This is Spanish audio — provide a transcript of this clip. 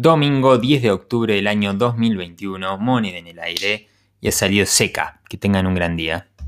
Domingo 10 de octubre del año 2021, moneda en el aire y ha salido seca. Que tengan un gran día.